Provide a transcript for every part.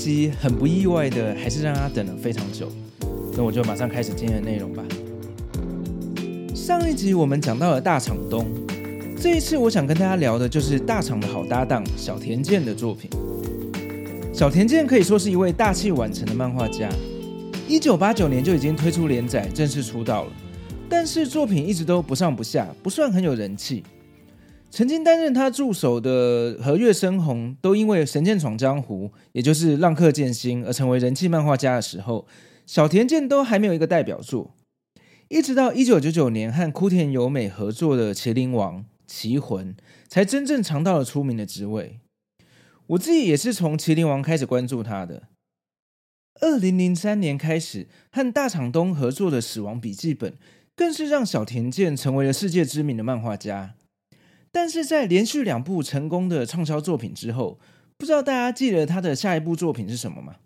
集很不意外的，还是让大家等了非常久。那我就马上开始今天的内容吧。上一集我们讲到了大厂东，这一次我想跟大家聊的就是大厂的好搭档小田健的作品。小田健可以说是一位大器晚成的漫画家，一九八九年就已经推出连载，正式出道了，但是作品一直都不上不下，不算很有人气。曾经担任他助手的和月生红，都因为《神剑闯江湖》，也就是《浪客剑心》而成为人气漫画家的时候，小田健都还没有一个代表作。一直到一九九九年和枯田由美合作的《麒麟王》《棋魂》，才真正尝到了出名的滋味。我自己也是从《麒麟王》开始关注他的。二零零三年开始和大厂东合作的《死亡笔记本》，更是让小田健成为了世界知名的漫画家。但是在连续两部成功的畅销作品之后，不知道大家记得他的下一部作品是什么吗？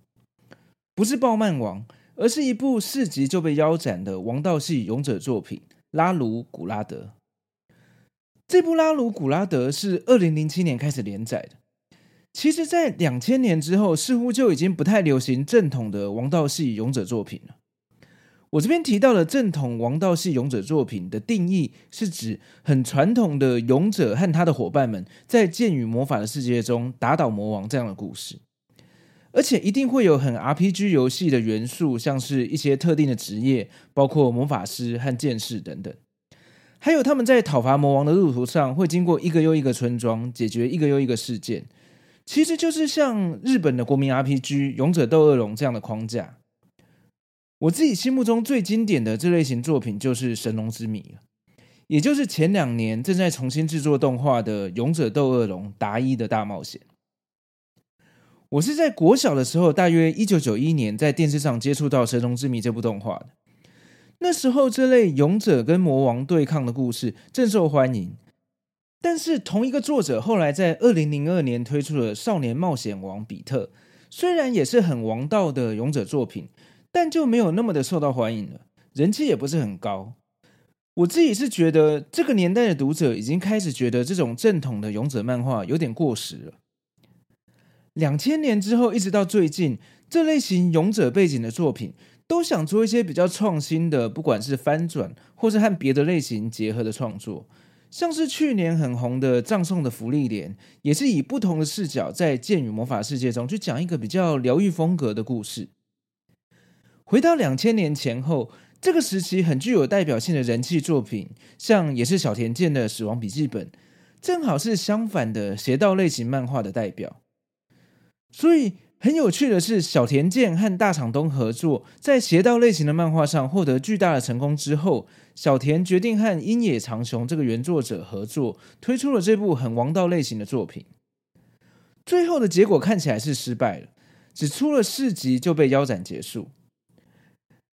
不是《爆漫王》，而是一部四集就被腰斩的王道系勇者作品《拉鲁古拉德》。这部《拉鲁古拉德》是二零零七年开始连载的。其实，在两千年之后，似乎就已经不太流行正统的王道系勇者作品了。我这边提到的正统王道系勇者作品的定义，是指很传统的勇者和他的伙伴们在剑与魔法的世界中打倒魔王这样的故事，而且一定会有很 RPG 游戏的元素，像是一些特定的职业，包括魔法师和剑士等等，还有他们在讨伐魔王的路途上会经过一个又一个村庄，解决一个又一个事件，其实就是像日本的国民 RPG《勇者斗恶龙》这样的框架。我自己心目中最经典的这类型作品就是《神龙之谜》，也就是前两年正在重新制作动画的《勇者斗恶龙：达伊的大冒险》。我是在国小的时候，大约一九九一年，在电视上接触到《神龙之谜》这部动画的。那时候，这类勇者跟魔王对抗的故事正受欢迎。但是，同一个作者后来在二零零二年推出了《少年冒险王比特》，虽然也是很王道的勇者作品。但就没有那么的受到欢迎了，人气也不是很高。我自己是觉得，这个年代的读者已经开始觉得这种正统的勇者漫画有点过时了。两千年之后，一直到最近，这类型勇者背景的作品都想做一些比较创新的，不管是翻转或是和别的类型结合的创作。像是去年很红的《葬送的芙莉莲》，也是以不同的视角在剑与魔法世界中去讲一个比较疗愈风格的故事。回到两千年前后，这个时期很具有代表性的人气作品，像也是小田健的《死亡笔记本》，正好是相反的邪道类型漫画的代表。所以很有趣的是，小田健和大厂东合作，在邪道类型的漫画上获得巨大的成功之后，小田决定和鹰野长雄这个原作者合作，推出了这部很王道类型的作品。最后的结果看起来是失败了，只出了四集就被腰斩结束。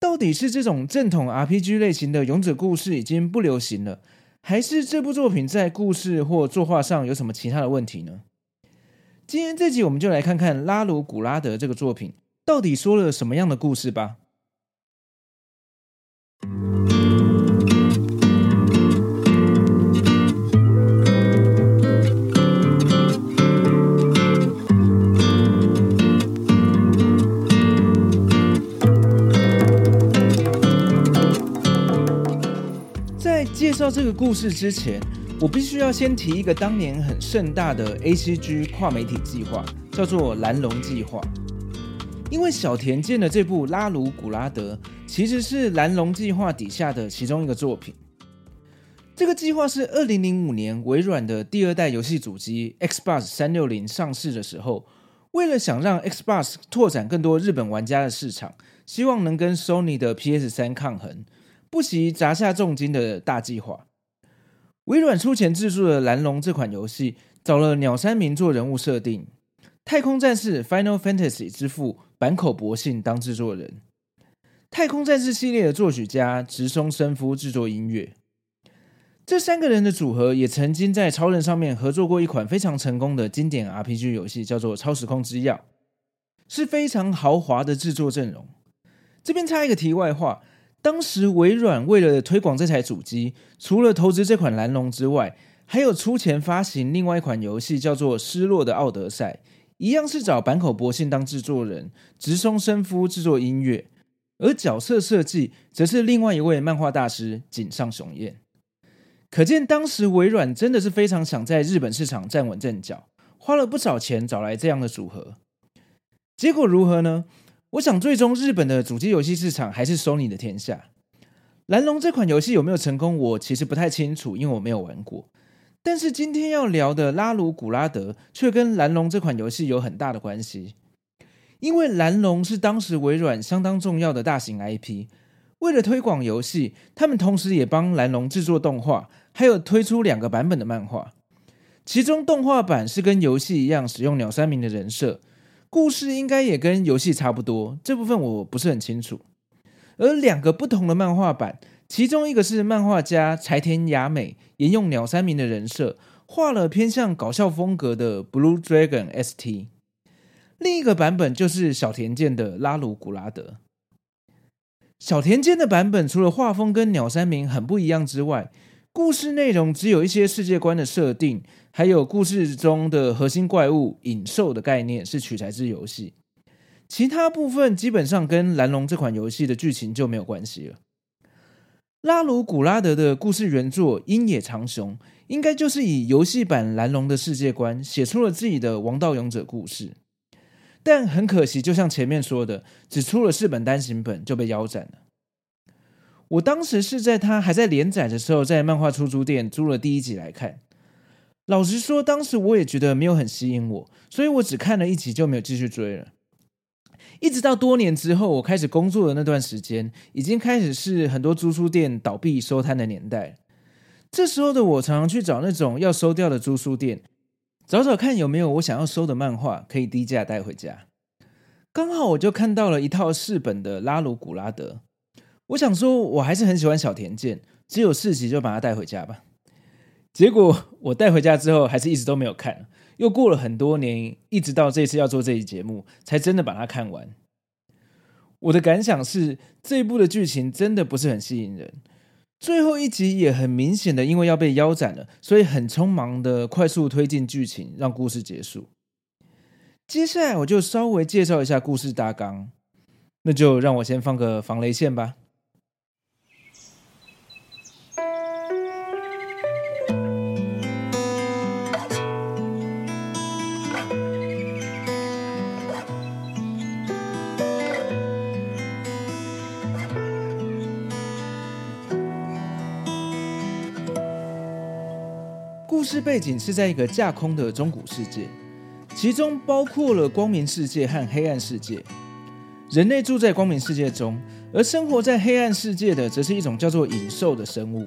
到底是这种正统 RPG 类型的勇者故事已经不流行了，还是这部作品在故事或作画上有什么其他的问题呢？今天这集我们就来看看拉鲁古拉德这个作品到底说了什么样的故事吧。介绍这个故事之前，我必须要先提一个当年很盛大的 ACG 跨媒体计划，叫做蓝龙计划。因为小田健的这部《拉鲁古拉德》其实是蓝龙计划底下的其中一个作品。这个计划是二零零五年微软的第二代游戏主机 Xbox 三六零上市的时候，为了想让 Xbox 拓展更多日本玩家的市场，希望能跟 Sony 的 PS 三抗衡。不惜砸下重金的大计划，微软出钱制作了《蓝龙》这款游戏，找了鸟山明做人物设定，太空战士 Final Fantasy 之父坂口博信当制作人，太空战士系列的作曲家直松伸夫制作音乐。这三个人的组合也曾经在超人上面合作过一款非常成功的经典 RPG 游戏，叫做《超时空之钥》，是非常豪华的制作阵容。这边插一个题外话，当时微软为了推广这台主机，除了投资这款蓝龙之外，还有出钱发行另外一款游戏，叫做《失落的奥德赛》，一样是找坂口博信当制作人，直松伸夫制作音乐，而角色设计则是另外一位漫画大师井上雄彦。可见当时微软真的是非常想在日本市场站稳阵脚，花了不少钱找来这样的组合。结果如何呢？我想最终日本的主机游戏市场还是 Sony 的天下。蓝龙这款游戏有没有成功，我其实不太清楚，因为我没有玩过。但是今天要聊的拉鲁古拉德却跟蓝龙这款游戏有很大的关系，因为蓝龙是当时微软相当重要的大型 IP。为了推广游戏，他们同时也帮蓝龙制作动画，还有推出两个版本的漫画。其中动画版是跟游戏一样使用鸟山明的人设，故事应该也跟游戏差不多，这部分我不是很清楚。而两个不同的漫画版，其中一个是漫画家柴田雅美沿用鸟山明的人设，画了偏向搞笑风格的 Blue Dragon ST，另一个版本就是小田健的拉鲁古拉德。小田健的版本除了画风跟鸟山明很不一样之外，故事内容只有一些世界观的设定，还有故事中的核心怪物影兽的概念是取材自游戏，其他部分基本上跟蓝龙这款游戏的剧情就没有关系了。拉鲁古拉德的故事原作鹰野长雄，应该就是以游戏版蓝龙的世界观写出了自己的王道勇者故事。但很可惜，就像前面说的，只出了四本单行本就被腰斩了。我当时是在他还在连载的时候，在漫画出租店租了第一集来看。老实说，当时我也觉得没有很吸引我，所以我只看了一集就没有继续追了。一直到多年之后，我开始工作的那段时间，已经开始是很多租书店倒闭收摊的年代。这时候的我常常去找那种要收掉的租书店。找找看有没有我想要收的漫画可以低价带回家。刚好我就看到了一套四本的拉鲁古拉德，我想说我还是很喜欢小田健，只有四集就把它带回家吧。结果我带回家之后还是一直都没有看，又过了很多年，一直到这次要做这一节目才真的把它看完。我的感想是这一部的剧情真的不是很吸引人。最后一集也很明显的，因为要被腰斩了，所以很匆忙的快速推进剧情，让故事结束。接下来我就稍微介绍一下故事大纲，那就让我先放个防雷线吧。事背景是在一个架空的中古世界，其中包括了光明世界和黑暗世界。人类住在光明世界中，而生活在黑暗世界的则是一种叫做影兽的生物。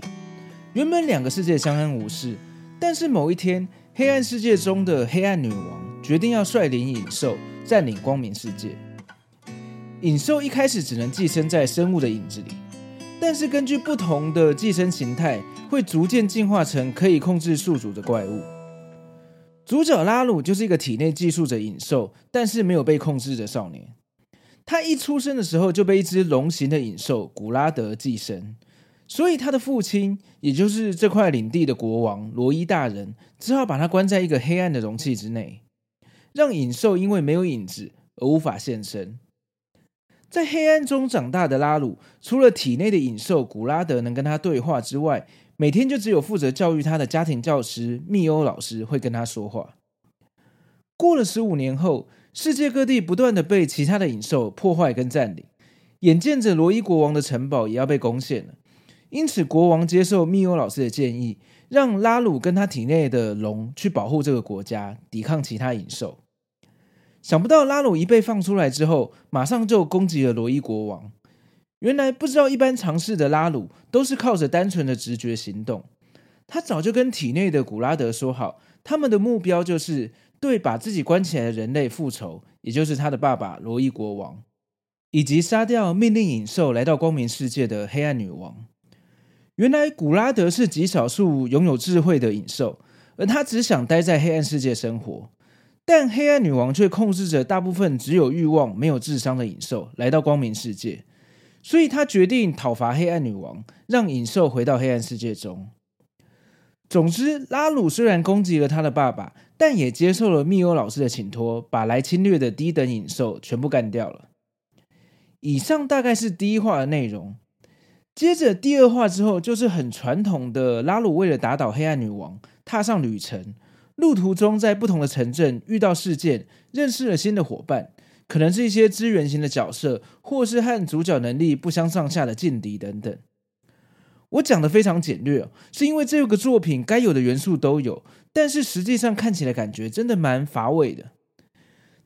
原本两个世界相安无事，但是某一天，黑暗世界中的黑暗女王决定要率领影兽占领光明世界。影兽一开始只能寄生在生物的影子里。但是根据不同的寄生形态，会逐渐进化成可以控制宿主的怪物。主角拉鲁就是一个体内寄宿着影兽，但是没有被控制的少年。他一出生的时候就被一只龙形的影兽古拉德寄生，所以他的父亲，也就是这块领地的国王罗伊大人，只好把他关在一个黑暗的容器之内，让影兽因为没有影子而无法现身。在黑暗中长大的拉鲁，除了体内的影兽古拉德能跟他对话之外，每天就只有负责教育他的家庭教师密欧老师会跟他说话。过了十五年后，世界各地不断的被其他的影兽破坏跟占领，眼见着罗伊国王的城堡也要被攻陷了，因此国王接受密欧老师的建议，让拉鲁跟他体内的龙去保护这个国家，抵抗其他影兽。想不到拉鲁一被放出来之后，马上就攻击了罗伊国王。原来不知道一般常识的拉鲁都是靠着单纯的直觉行动。他早就跟体内的古拉德说好，他们的目标就是对把自己关起来的人类复仇，也就是他的爸爸罗伊国王，以及杀掉命令影兽来到光明世界的黑暗女王。原来古拉德是极少数拥有智慧的影兽，而他只想待在黑暗世界生活。但黑暗女王却控制着大部分只有欲望没有智商的影兽来到光明世界，所以他决定讨伐黑暗女王，让影兽回到黑暗世界中。总之，拉鲁虽然攻击了他的爸爸，但也接受了密欧老师的请托，把来侵略的低等影兽全部干掉了。以上大概是第一话的内容。接着第二话之后，就是很传统的拉鲁为了打倒黑暗女王，踏上旅程。路途中在不同的城镇遇到事件，认识了新的伙伴，可能是一些支援型的角色，或是和主角能力不相上下的劲敌等等。我讲的非常简略，是因为这个作品该有的元素都有，但是实际上看起来感觉真的蛮乏味的。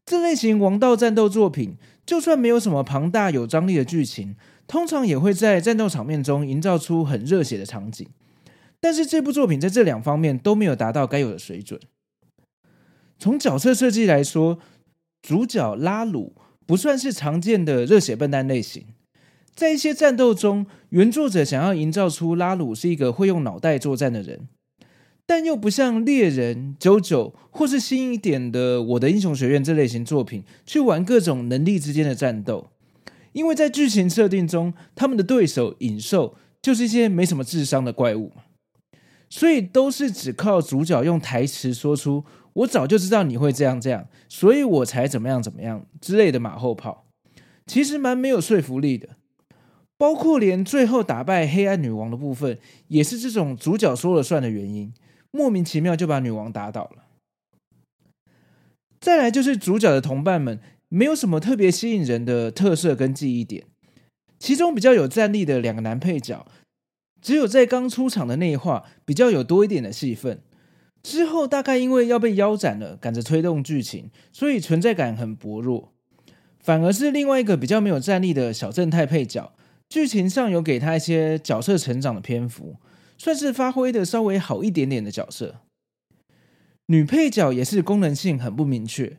这类型王道战斗作品，就算没有什么庞大有张力的剧情，通常也会在战斗场面中营造出很热血的场景。但是这部作品在这两方面都没有达到该有的水准。从角色设计来说，主角拉鲁不算是常见的热血笨蛋类型。在一些战斗中，原作者想要营造出拉鲁是一个会用脑袋作战的人，但又不像猎人、JoJo 或是新一点的《我的英雄学院》这类型作品去玩各种能力之间的战斗，因为在剧情设定中，他们的对手影兽就是一些没什么智商的怪物，所以都是只靠主角用台词说出“我早就知道你会这样这样，所以我才怎么样怎么样”之类的马后炮，其实蛮没有说服力的。包括连最后打败黑暗女王的部分，也是这种主角说了算的原因，莫名其妙就把女王打倒了。再来就是主角的同伴们，没有什么特别吸引人的特色跟记忆点。其中比较有战力的两个男配角，只有在刚出场的那一话比较有多一点的戏份，之后大概因为要被腰斩了，赶着推动剧情，所以存在感很薄弱。反而是另外一个比较没有战力的小正太配角。剧情上有给他一些角色成长的篇幅，算是发挥的稍微好一点点的角色。女配角也是功能性很不明确。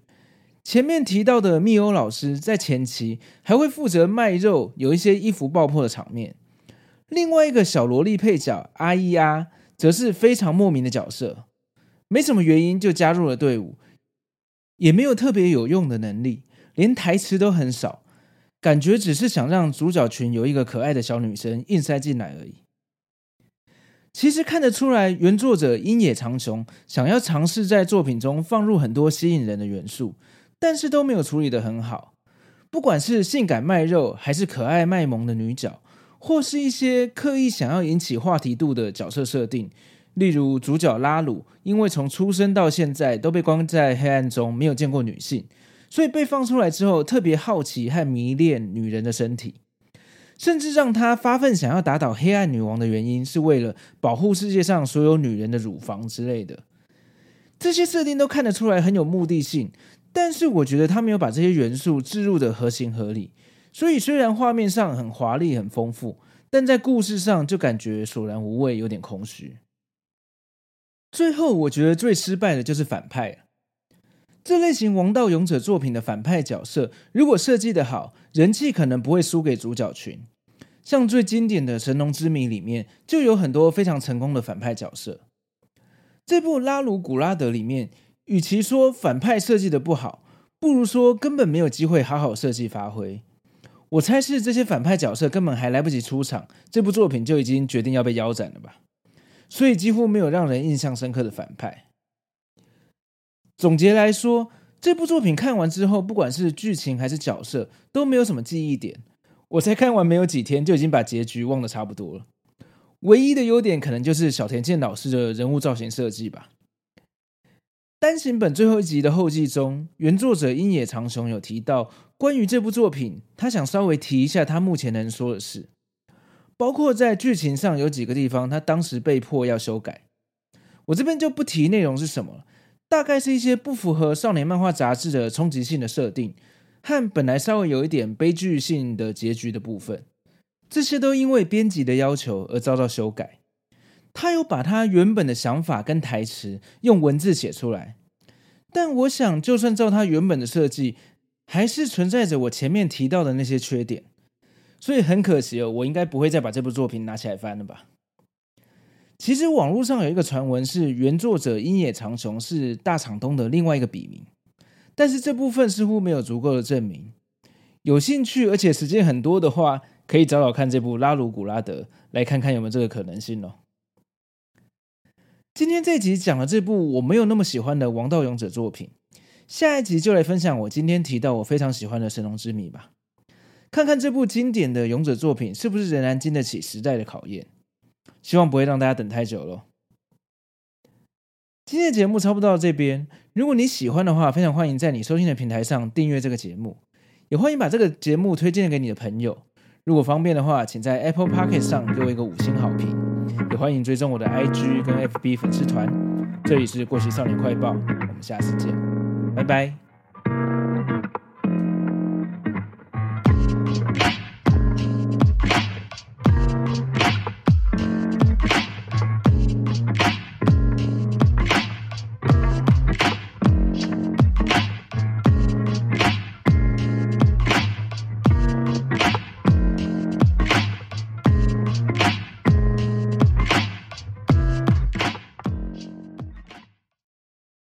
前面提到的密欧老师在前期还会负责卖肉，有一些衣服爆破的场面。另外一个小萝莉配角阿伊阿则是非常莫名的角色，没什么原因就加入了队伍，也没有特别有用的能力，连台词都很少。感觉只是想让主角群有一个可爱的小女生硬塞进来而已。其实看得出来，原作者鹰野长雄想要尝试在作品中放入很多吸引人的元素，但是都没有处理得很好。不管是性感卖肉，还是可爱卖萌的女角，或是一些刻意想要引起话题度的角色设定，例如主角拉鲁，因为从出生到现在都被关在黑暗中，没有见过女性。所以被放出来之后，特别好奇和迷恋女人的身体，甚至让他发奋想要打倒黑暗女王的原因，是为了保护世界上所有女人的乳房之类的。这些设定都看得出来很有目的性，但是我觉得他没有把这些元素置入的合情合理。所以虽然画面上很华丽、很丰富，但在故事上就感觉索然无味，有点空虚。最后，我觉得最失败的就是反派。这类型王道勇者作品的反派角色，如果设计的好，人气可能不会输给主角群。像最经典的《神农之谜》里面，就有很多非常成功的反派角色。这部《拉鲁古拉德》里面，与其说反派设计的不好，不如说根本没有机会好好设计发挥。我猜是这些反派角色根本还来不及出场，这部作品就已经决定要被腰斩了吧？所以几乎没有让人印象深刻的反派。总结来说，这部作品看完之后，不管是剧情还是角色，都没有什么记忆点。我才看完没有几天，就已经把结局忘得差不多了。唯一的优点可能就是小田健老师的人物造型设计吧。单行本最后一集的后记中，原作者鹰野长雄有提到关于这部作品，他想稍微提一下他目前能说的事，包括在剧情上有几个地方，他当时被迫要修改。我这边就不提内容是什么了。大概是一些不符合少年漫画杂志的冲击性的设定，和本来稍微有一点悲剧性的结局的部分，这些都因为编辑的要求而遭到修改。他有把他原本的想法跟台词用文字写出来，但我想，就算照它原本的设计，还是存在着我前面提到的那些缺点。所以很可惜哦，我应该不会再把这部作品拿起来翻了吧。其实网络上有一个传闻是原作者樱野长雄是大场东的另外一个笔名，但是这部分似乎没有足够的证明。有兴趣而且时间很多的话，可以找找看这部《拉鲁古拉德》，来看看有没有这个可能性哦。今天这集讲了这部我没有那么喜欢的《王道勇者》作品，下一集就来分享我今天提到我非常喜欢的《神龙之谜》吧。看看这部经典的勇者作品是不是仍然经得起时代的考验。希望不会让大家等太久了。今天的节目差不多到这边，如果你喜欢的话，非常欢迎在你收听的平台上订阅这个节目，也欢迎把这个节目推荐给你的朋友。如果方便的话，请在 Apple Pocket 上给我一个五星好评，也欢迎追踪我的 IG 跟 FB 粉丝团。这里是过期少年快报，我们下次见，拜拜。